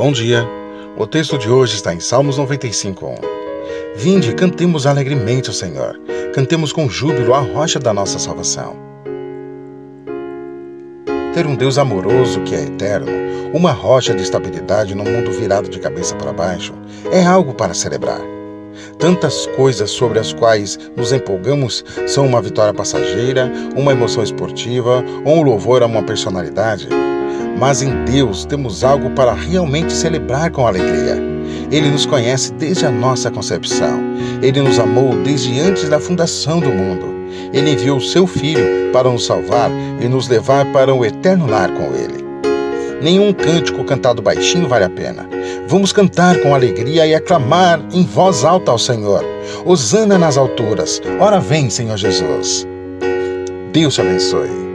Bom dia. O texto de hoje está em Salmos 95:1. Vinde, cantemos alegremente ao Senhor. Cantemos com júbilo a rocha da nossa salvação. Ter um Deus amoroso que é eterno, uma rocha de estabilidade num mundo virado de cabeça para baixo, é algo para celebrar. Tantas coisas sobre as quais nos empolgamos são uma vitória passageira, uma emoção esportiva ou um louvor a uma personalidade. Mas em Deus temos algo para realmente celebrar com alegria. Ele nos conhece desde a nossa concepção. Ele nos amou desde antes da fundação do mundo. Ele enviou seu Filho para nos salvar e nos levar para o eterno lar com Ele. Nenhum cântico cantado baixinho vale a pena. Vamos cantar com alegria e aclamar em voz alta ao Senhor. Hosana nas alturas. Ora vem, Senhor Jesus. Deus te abençoe.